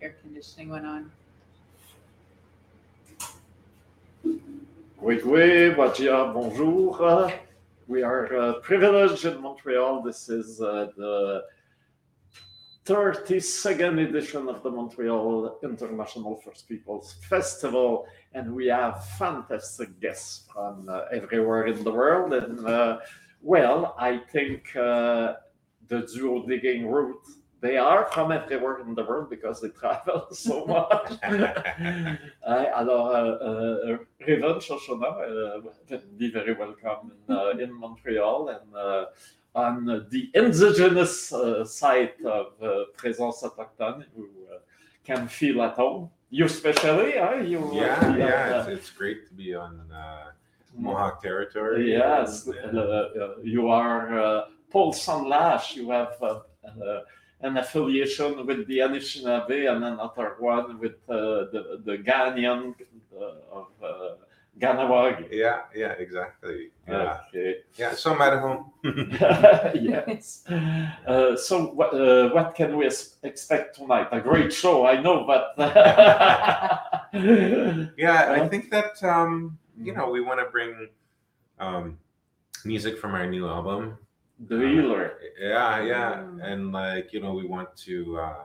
air conditioning went on. Oui, oui, Wajia, bonjour. We are uh, privileged in Montreal. This is uh, the 32nd edition of the Montreal International First Peoples Festival, and we have fantastic guests from uh, everywhere in the world. And uh, well, I think uh, the duo digging roots they are from everywhere in the world because they travel so much. Alors, uh, uh, Raven Shoshona uh, will be very welcome in, uh, in Montreal and uh, on the indigenous uh, site of uh, Présence Autochtone, who can feel at home. You especially, huh? You, Yeah, yeah, it's, it's great to be on uh, Mohawk territory. Yes, and, uh, you are uh, Paul Sanlash. You have uh, uh, an affiliation with the Anishinaabe and another one with uh, the the Ghanaian uh, of uh, Kahnawake. yeah, yeah, exactly. Yeah, Okay. yeah. So I'm at home. yes. Uh, so, what, uh, what can we expect tonight? A great show, I know, but yeah, I Uh, think that um, you know we want to bring um, music from our new album. The healer. Yeah, yeah, Mm. and like you know, we want to, uh,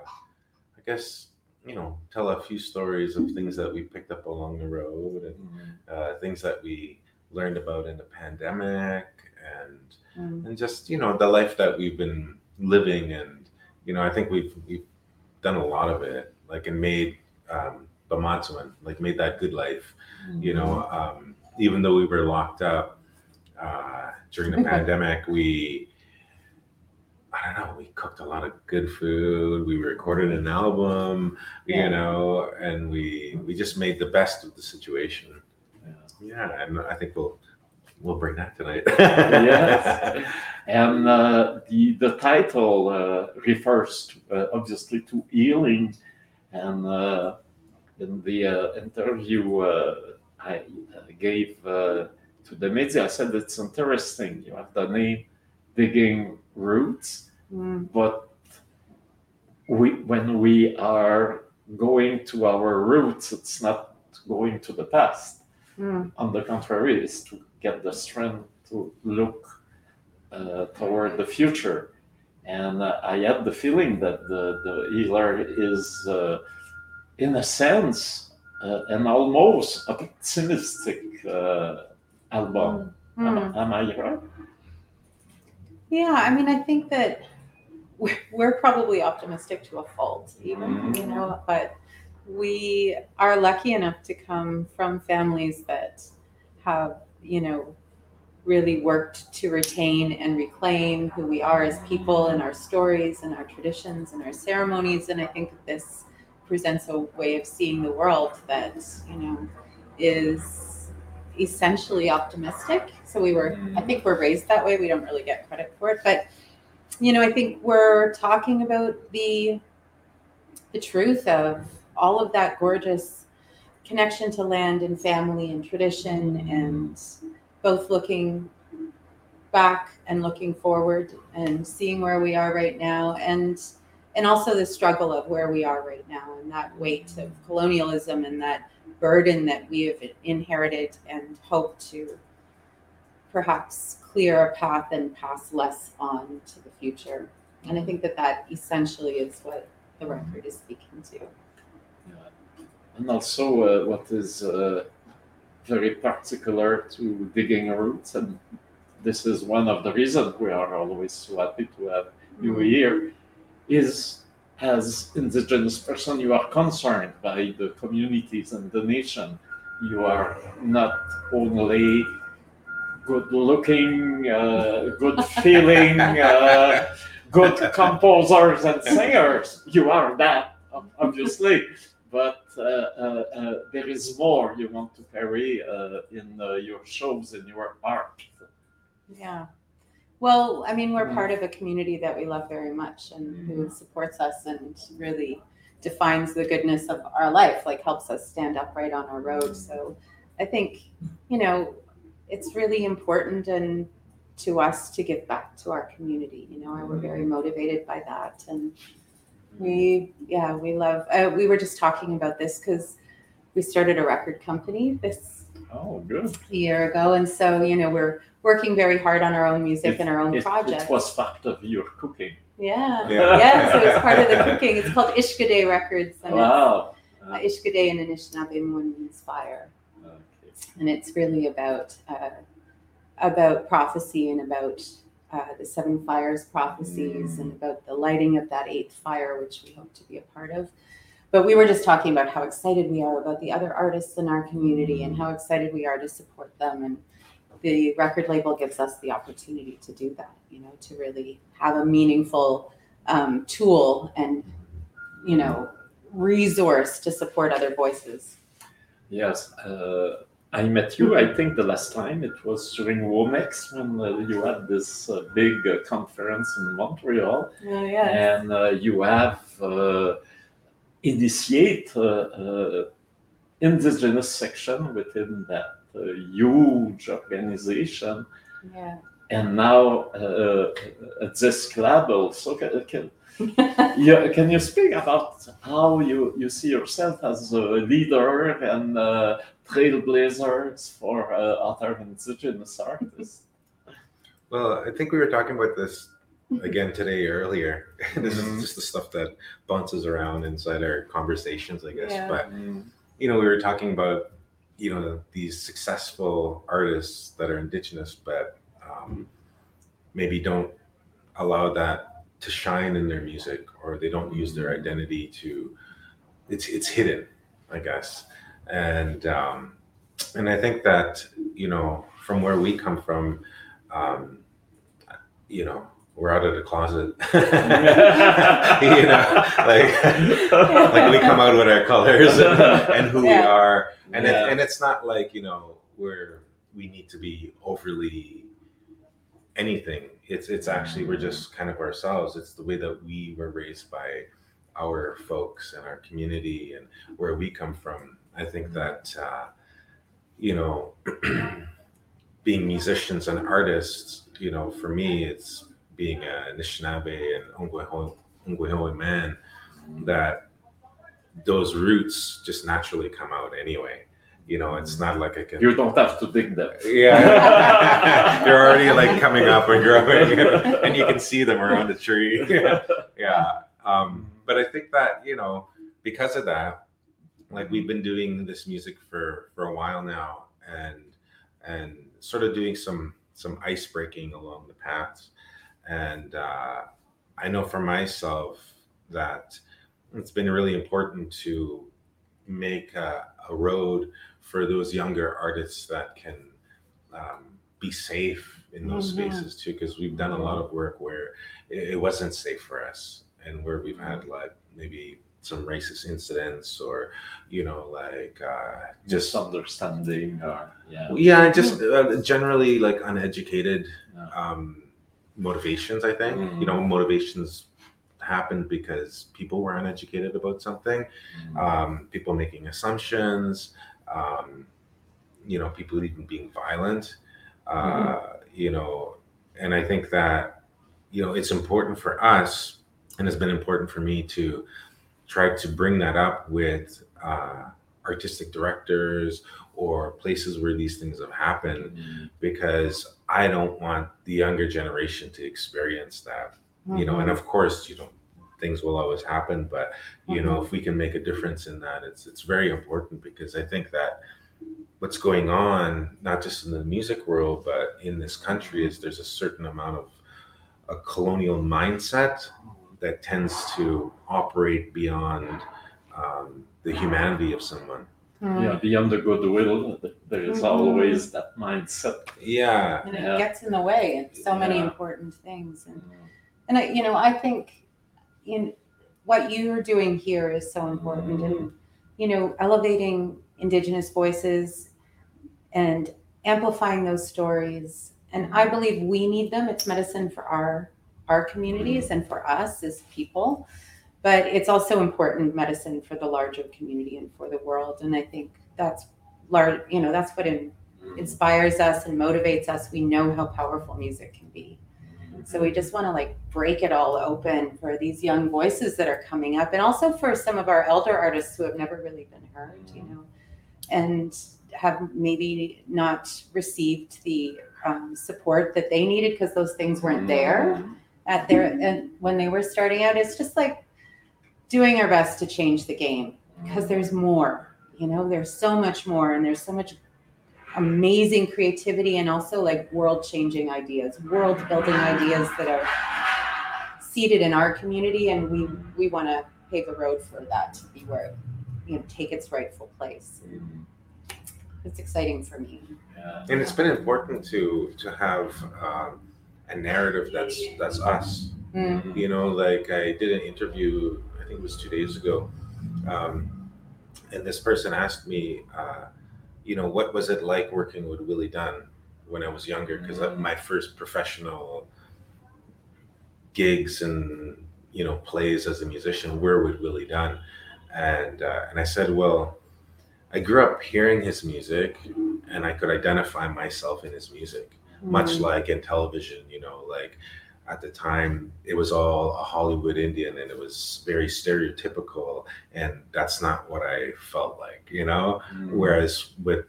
I guess, you know, tell a few stories of things that we picked up along the road and uh, things that we learned about in the pandemic and Mm. and just you know the life that we've been living and you know I think we've we've done a lot of it like and made um, Bamatsuan like made that good life you know um, even though we were locked up uh, during the pandemic we I don't know we cooked a lot of good food we recorded an album Yeah. you know and we we just made the best of the situation Yeah. yeah and I think we'll we'll bring that tonight Yes. And uh, the the title uh, refers to, uh, obviously to healing. And uh, in the uh, interview uh, I uh, gave uh, to the media, I said it's interesting. You have the name digging roots, Mm. but we when we are going to our roots, it's not going to the past Mm. on the contrary, is to get the strength to look uh, toward the future. And uh, I had the feeling that the, the healer is, uh, in a sense, uh, an almost optimistic uh, album. Am, Mm. am I right? Yeah, I mean, I think that we're, we're probably optimistic to a fault, even, Mhm. you know, but we are lucky enough to come from families that have, you know, really worked to retain and reclaim who we are as people and our stories and our traditions and our ceremonies. And I think this presents a way of seeing the world that, you know, is essentially optimistic. So we were, I mm. think we're raised that way. We don't really get credit for it. But, you know, I think we're talking about the the truth of all of that gorgeous connection to land and family and tradition and both looking back and looking forward and seeing where we are right now and and also the struggle of where we are right now and that weight of colonialism and that burden that we have inherited and hope to perhaps clear a path and pass less on to the future. And i think that that essentially is what the record is speaking to. Yeah. And also, uh, what is uh, very particular to digging roots, and this is one of the reasons we are always so happy to have you here, is as indigenous person, you are concerned by the communities and the nation. You are not only good looking, uh, good feeling, uh, good composers and singers. You are that, obviously but uh, uh, uh, there is more you want to carry uh, in uh, your shows in your art. Yeah. Well, I mean, we're Mm. part of a community that we love very much and who supports us and really defines the goodness of our life, like helps us stand upright on our road. So I think, you know, it's really important and to us to give back to our community, you know, and we're very motivated by that. And We yeah, we love. Uh, we were just talking about this because we started a record company this Oh, good. a year ago, and so you know we're working very hard on our own music It- and our own It, projects. it was part of your cooking. yeah. Yeah. yeah, so it's part of the cooking. It's called Ishkode Records, and Wow. it's, uh, Ishkode in Anishinaabe means fire. Okay. and it's really about uh, about prophecy and about uh, the seven fires prophecies and about the lighting of that eighth fire, which we hope to be a part of. But we were just talking about how excited we are about the other artists in our community and how excited we are to support them. And the record label gives us the opportunity to do that, you know, to really have a meaningful um, tool and, you know, resource to support other voices. Yes. Uh, I met you, I think the last time it was during WOMEX when uh, you had this uh, big uh, conference in Montreal. Oh, yeah. and uh, you have uh, initiate uh, uh, indigenous section within that uh, huge organization Yeah. and now uh, at this club also can, can, you, can you speak about how you, you see yourself as a leader and uh, trailblazers for uh, other indigenous artists Well, I think we were talking about this again today earlier. this is just the stuff that bounces around inside our conversations, I guess. Yeah. But you know, we were talking about you know these successful artists that are indigenous, but um, maybe don't allow that to shine in their music, or they don't use their identity to. It's it's hidden, I guess, and um, and I think that you know from where we come from, um, you know, we're out of the closet. you know, like like we come out with our colors and, and who we are. And Yeah. it, and it's not like you know we're we need to be overly anything. It's it's actually we're just kind of ourselves. It's the way that we were raised by our folks and our community and where we come from. I think that uh you know being musicians and artists you know for me it's being a Anishinaabe and Ongweho man that those roots just naturally come out anyway. You know, it's not like I can. you don't have to dig them yeah, they're already like coming up and growing, and you can see them around the tree. yeah, um, but I think that you know because of that, like we've been doing this music for for a while now, and and sort of doing some some ice breaking along the paths, and uh, I know for myself that it's been really important to make a, a road for those younger artists that can um, be safe in those Mhm. spaces too because we've done a lot of work where it, it wasn't safe for us and where we've had like maybe some racist incidents or you know like uh, just just understanding or yeah yeah just uh, generally like uneducated Yeah. um, motivations i think. You know motivations happened because people were uneducated about something um, people making assumptions, um, you know, people even being violent, uh, you know, and I think that, you know, it's important for us, and it's been important for me to try to bring that up with uh, artistic directors or places where these things have happened Mm. because I don't want the younger generation to experience that you know and of course you know things will always happen but you know if we can make a difference in that it's it's very important because i think that what's going on not just in the music world but in this country is there's a certain amount of a colonial mindset that tends to operate beyond um, the humanity of someone. Yeah beyond the goodwill there is Mhm. always that mindset. Yeah. And it Yeah. gets in the way of so many Yeah. important things and mm. and I, you know i think in what you're doing here is so important and mm. you know elevating indigenous voices and amplifying those stories and i believe we need them. It's medicine for our our communities and for us as people but it's also important medicine for the larger community and for the world. And i think that's large you know that's what in, mm-hmm. inspires us and motivates us. We know how powerful music can be. So we just want to like break it all open for these young voices that are coming up, and also for some of our elder artists who have never really been heard, you mm-hmm. know, and have maybe not received the um, support that they needed because those things weren't there mm-hmm. at their and when they were starting out. It's just like doing our best to change the game because there's more. You know, there's so much more, and there's so much amazing creativity and also like world changing ideas, world building ideas that are seated in our community and we we want to pave a road for that to be where you know take its rightful place. It's exciting for me. Yeah. And it's been important to to have um, a narrative that's that's us. Mm. You know, like I did an interview, I think it was two days ago, um, and this person asked me, uh, you know, what was it like working with Willie Dunn when I was younger? Because Mm. my first professional gigs and you know plays as a musician were with Willie Dunn, and uh, and I said, well, I grew up hearing his music, and I could identify myself in his music much Mm. like in television, you know, like at the time it was all a Hollywood Indian and it was very stereotypical and that's not what I felt like, you know? Whereas with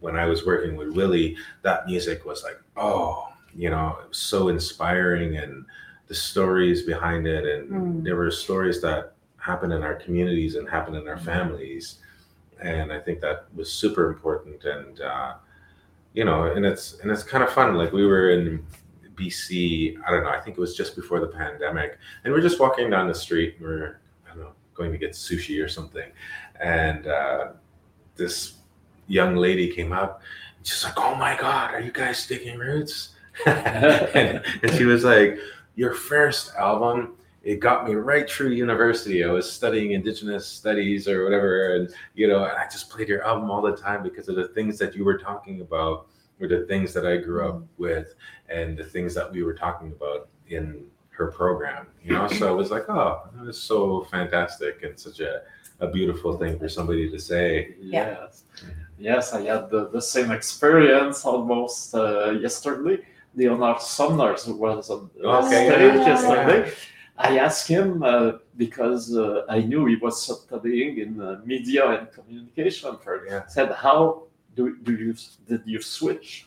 when I was working with Willie, that music was like, oh, you know, it was so inspiring and the stories behind it and Mm. there were stories that happened in our communities and happened in our families. And I think that was super important and uh you know, and it's and it's kind of fun. Like we were in BC, I don't know, I think it was just before the pandemic, and we're just walking down the street. And we're I don't know going to get sushi or something, and uh, this young lady came up. And she's like, "Oh my God, are you guys digging roots?" and, and she was like, "Your first album." It got me right through university. I was studying Indigenous studies or whatever, and you know, and I just played your album all the time because of the things that you were talking about, or the things that I grew up with, and the things that we were talking about in her program. You know, so I was like, oh, that was so fantastic and such a, a beautiful thing for somebody to say. Yes. Yes, I had the, the same experience almost uh, yesterday. Leonard Sumners was on Okay, stage yeah. yesterday. I asked him uh, because uh, I knew he was studying in uh, media and communication. For Yeah. said, how do, do you did you switch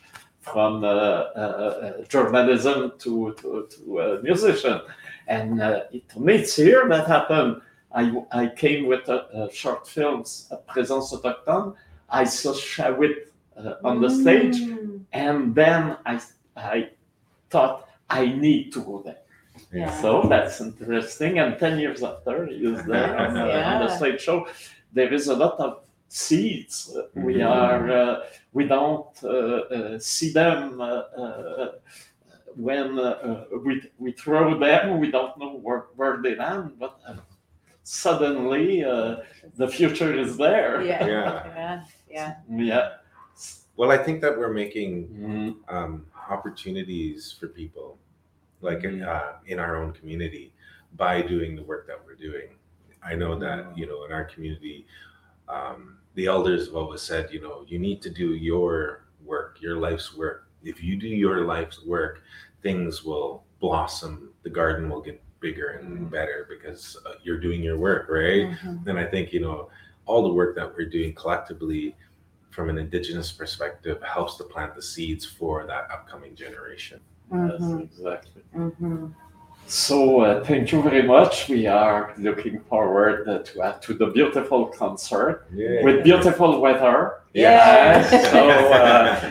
from uh, uh, uh, journalism to to, to a musician? And uh, it, to me, it's here that happened. I, I came with short films, uh, Présence autochtone. I saw Shauit uh, on the stage, Mm. and then I, I thought I need to go there. Yeah. So that's interesting. And 10 years after, he is there on, the, on the stage show. There is a lot of seeds. Uh, We are, uh, we don't uh, uh, see them uh, uh, when we, we throw them, we don't know where, where they land, but uh, suddenly uh, the future is there. Yeah. Yeah. Yeah. Yeah. Yeah. Well, I think that we're making Mhm. um, opportunities for people, like in, Mhm. uh, in our own community, by doing the work that we're doing. I know that you know in our community, um, the elders have always said, you know, you need to do your work, your life's work. If you do your life's work, things will blossom. The garden will get bigger and Mhm. better because uh, you're doing your work, right? Mhm. And I think, you know, all the work that we're doing collectively from an indigenous perspective helps to plant the seeds for that upcoming generation. Yes, Mhm. exactly. Mhm. So uh, thank you very much. We are looking forward uh, to uh, to the beautiful concert Yeah. with beautiful weather. Yeah. so uh,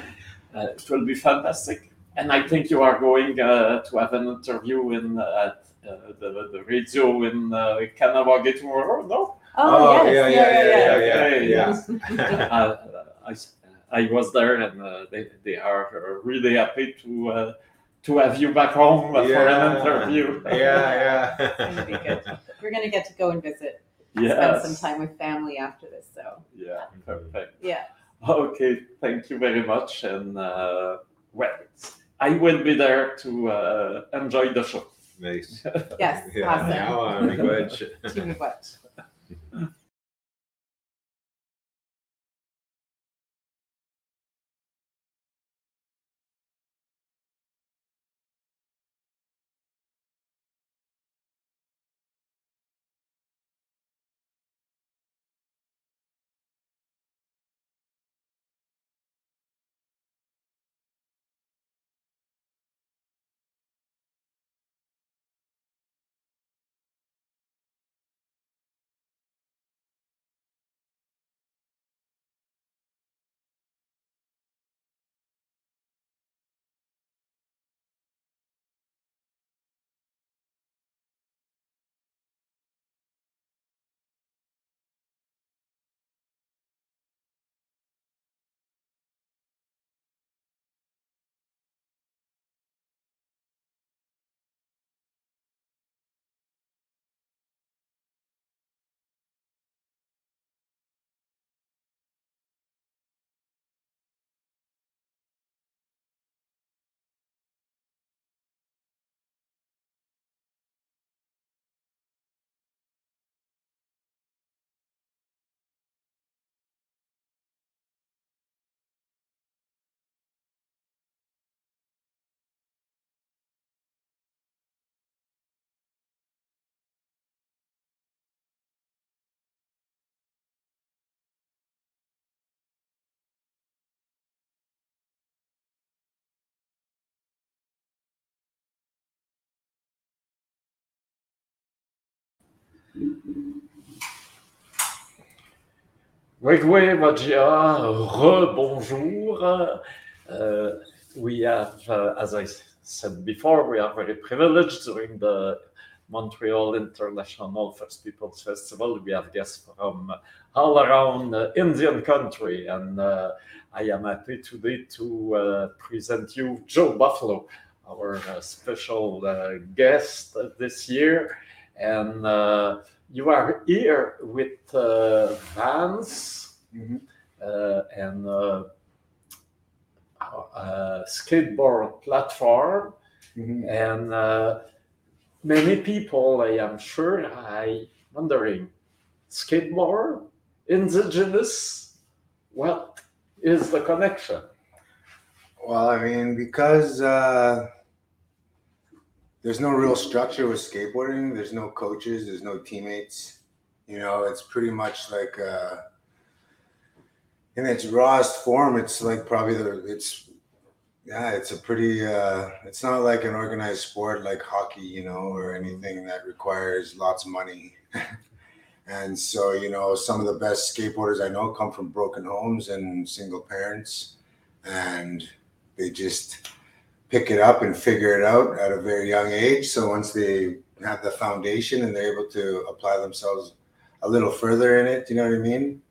uh, it will be fantastic. And I think you are going uh, to have an interview in uh, at uh, the, the radio in uh, Kahnawake tomorrow. No, Oh, yes. yeah, yeah, yeah, yeah, yeah. uh, I, I was there, and uh, they they are uh, really happy to uh, to have you back home uh, for an interview. Yeah, yeah. gonna be good. We're gonna get to go and visit, spend some time with family after this. So Yeah, perfect. yeah. Okay, thank you very much. And uh, well, I will be there to uh, enjoy the show. Nice. Yes. Yeah, Awesome. now I'm good. Wegwe Magia, re-bonjour. Uh, we have, uh, as I said before, we are very privileged during the Montreal International First Peoples Festival. We have guests from all around the Indian country, and uh, I am happy today to uh, present you Joe Buffalo, our uh, special uh, guest this year. And uh, you are here with uh, Vans Mhm. uh, and uh, a skateboard platform. Mhm. And uh, many people, I am sure, I wondering, skateboard, indigenous, what is the connection? Well, I mean, because uh, there's no real structure with skateboarding. There's no coaches. There's no teammates. You know, it's pretty much like uh, in its rawest form. It's like probably the it's yeah, it's a pretty. Uh, it's not like an organized sport like hockey, you know, or anything that requires lots of money. and so, you know, some of the best skateboarders I know come from broken homes and single parents, and they just pick it up and figure it out at a very young age. So once they have the foundation and they're able to apply themselves a little further in it, you know what I mean?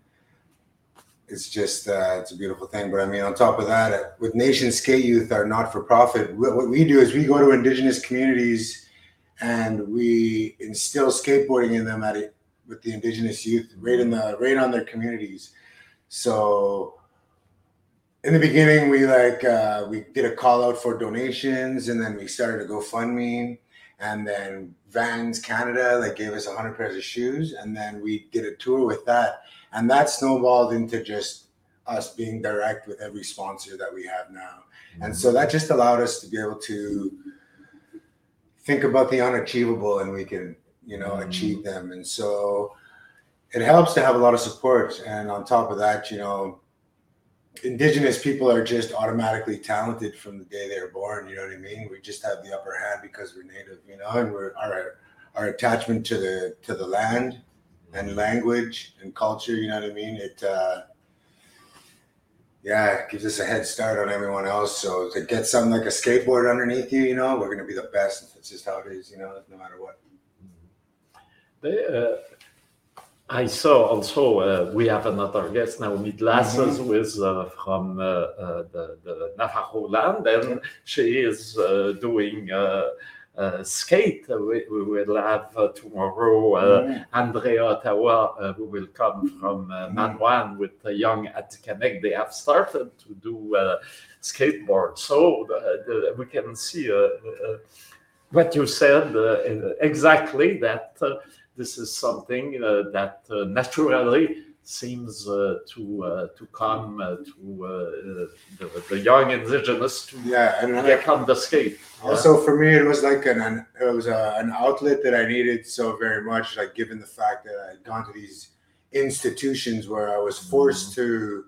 It's just uh, it's a beautiful thing. But I mean, on top of that, with Nation Skate Youth, our not-for-profit, what what we do is we go to Indigenous communities and we instill skateboarding in them at it with the Indigenous youth right in the right on their communities. So in the beginning we like uh, we did a call out for donations and then we started a gofundme and then vans canada like gave us 100 pairs of shoes and then we did a tour with that. And that snowballed into just us being direct with every sponsor that we have now. And so that just allowed us to be able to think about the unachievable and we can you know Mhm. achieve them. And so it helps to have a lot of support. And on top of that you know indigenous people are just automatically talented from the day they're born you know what i mean we just have the upper hand because we're native you know and we're our our attachment to the to the land and language and culture you know what i mean it uh yeah, it gives us a head start on everyone else. So to get something like a skateboard underneath you, you know, we're gonna be the best. It's just how it is, you know, no matter what. They, uh, I saw also uh, we have another guest now, Midlasses, who is uh, from uh, uh, the, the Navajo land, and she is uh, doing uh, uh, skate. We, we will have uh, tomorrow uh, Andrea Ottawa, who will come from uh, Manawan with the young Atikamek. They have started to do uh, skateboard, so the, the, we can see uh, uh, what you said uh, exactly that. This is something uh, that uh, naturally seems uh, to uh, to come uh, to uh, the, the young indigenous to Yeah, and get on the skate. yeah. for me, it was like an, an it was a, an outlet that I needed so very much. Like given the fact that I had gone to these institutions where I was forced to.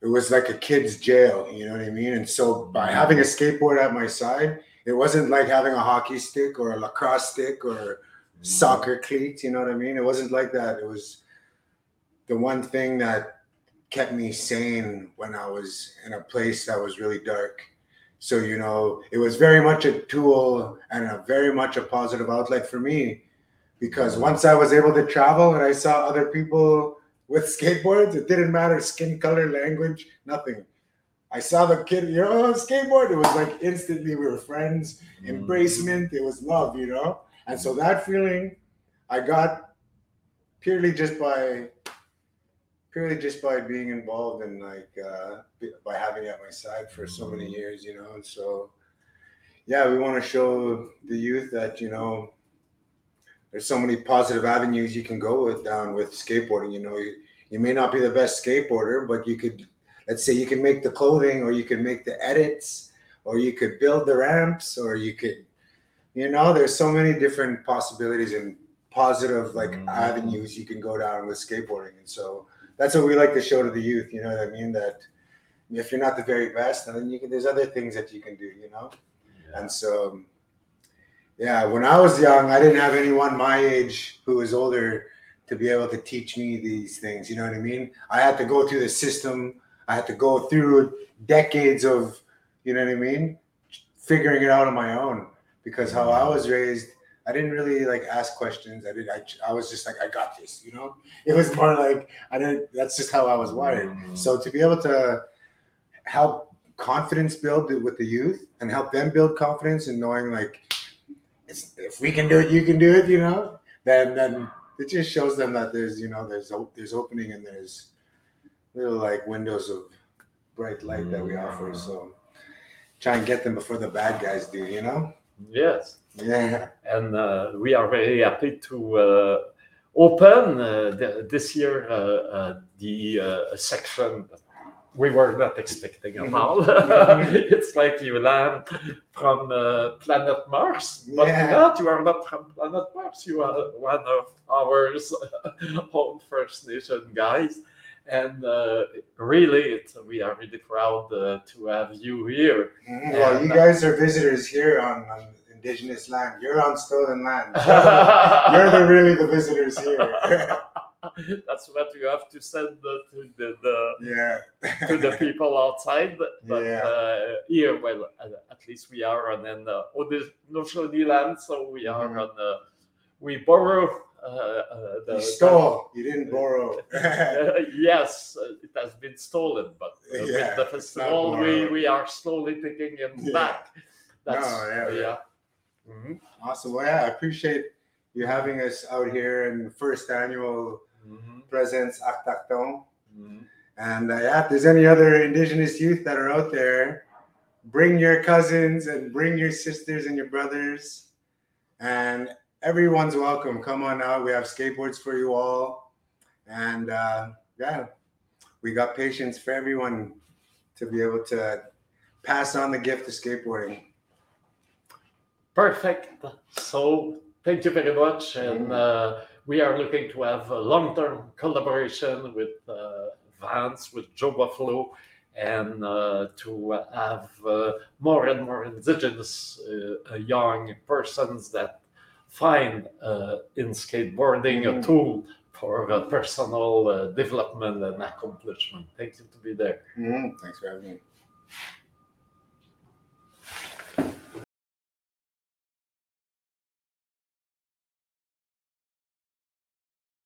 It was like a kid's jail, you know what I mean? And so by having a skateboard at my side, it wasn't like having a hockey stick or a lacrosse stick or soccer cleats. You know what I mean? It wasn't like that. It was the one thing that kept me sane when I was in a place that was really dark. So you know, it was very much a tool and a very much a positive outlet for me because once I was able to travel and I saw other people with skateboards, it didn't matter skin color, language, nothing. I saw the kid, you know, skateboard. It was like instantly we were friends, mm. embracement. It was love, you know. And so that feeling I got purely just by purely just by being involved and like uh, by having it at my side for so many years, you know. And so, yeah, we want to show the youth that you know there's so many positive avenues you can go with down with skateboarding. You know, you, you may not be the best skateboarder, but you could, let's say, you can make the clothing, or you can make the edits, or you could build the ramps, or you could, you know, there's so many different possibilities and positive like Mhm. avenues you can go down with skateboarding, and so that's what we like to show to the youth. You know what I mean? That if you're not the very best, then you can. There's other things that you can do. You know, and so Yeah, when I was young, I didn't have anyone my age who was older to be able to teach me these things. You know what I mean? I had to go through the system. I had to go through decades of, you know what I mean, figuring it out on my own. Because how I was raised, I didn't really like ask questions. I did. I, I was just like, I got this. You know, it was more like I didn't. That's just how I was wired. Mm. So to be able to help confidence build with the youth and help them build confidence and knowing like it's, if we can do it, you can do it. You know, then then it just shows them that there's you know there's there's opening and there's little like windows of bright light that we offer. So try and get them before the bad guys do. You know. Yes, Yeah. and uh, we are very happy to uh, open uh, this year uh, uh, the uh, section we were not expecting at all. it's like you land from uh, planet Mars, but Yeah. not, you are not from planet Mars. You are one of our own First Nation guys. And uh, really, it's, we are really proud uh, to have you here. Mhm. Well, you guys are visitors here on, on indigenous land. You're on stolen land. You're the really the visitors here. That's what you have to send the, to the, the yeah. to the people outside. But Yeah. uh, here, well, uh, at least we are on an uh, Haudenosaunee land, so we are Mhm. on. Uh, we borrow uh, uh, the. You stole. You didn't borrow. Uh, yes, uh, it has been stolen, but uh, Yeah, with the festival, we, we are slowly taking it Yeah. back. That's No, yeah, yeah. Mhm, awesome. Well, yeah, I appreciate you having us out here in the first annual mhm, Presence Autochtone. mhm. And uh, yeah, if there's any other indigenous youth that are out there, bring your cousins and bring your sisters and your brothers. And everyone's welcome. Come on out. We have skateboards for you all. And uh, yeah, we got patience for everyone to be able to pass on the gift of skateboarding. Perfect. So thank you very much, and uh, we are looking to have a long-term collaboration with uh, Vans, with Joe Buffalo, and uh, to have uh, more and more indigenous uh, young persons that find uh, in skateboarding a Mhm. tool for personal uh, development and accomplishment. Thank you to be there. Mhm. Thanks for having me.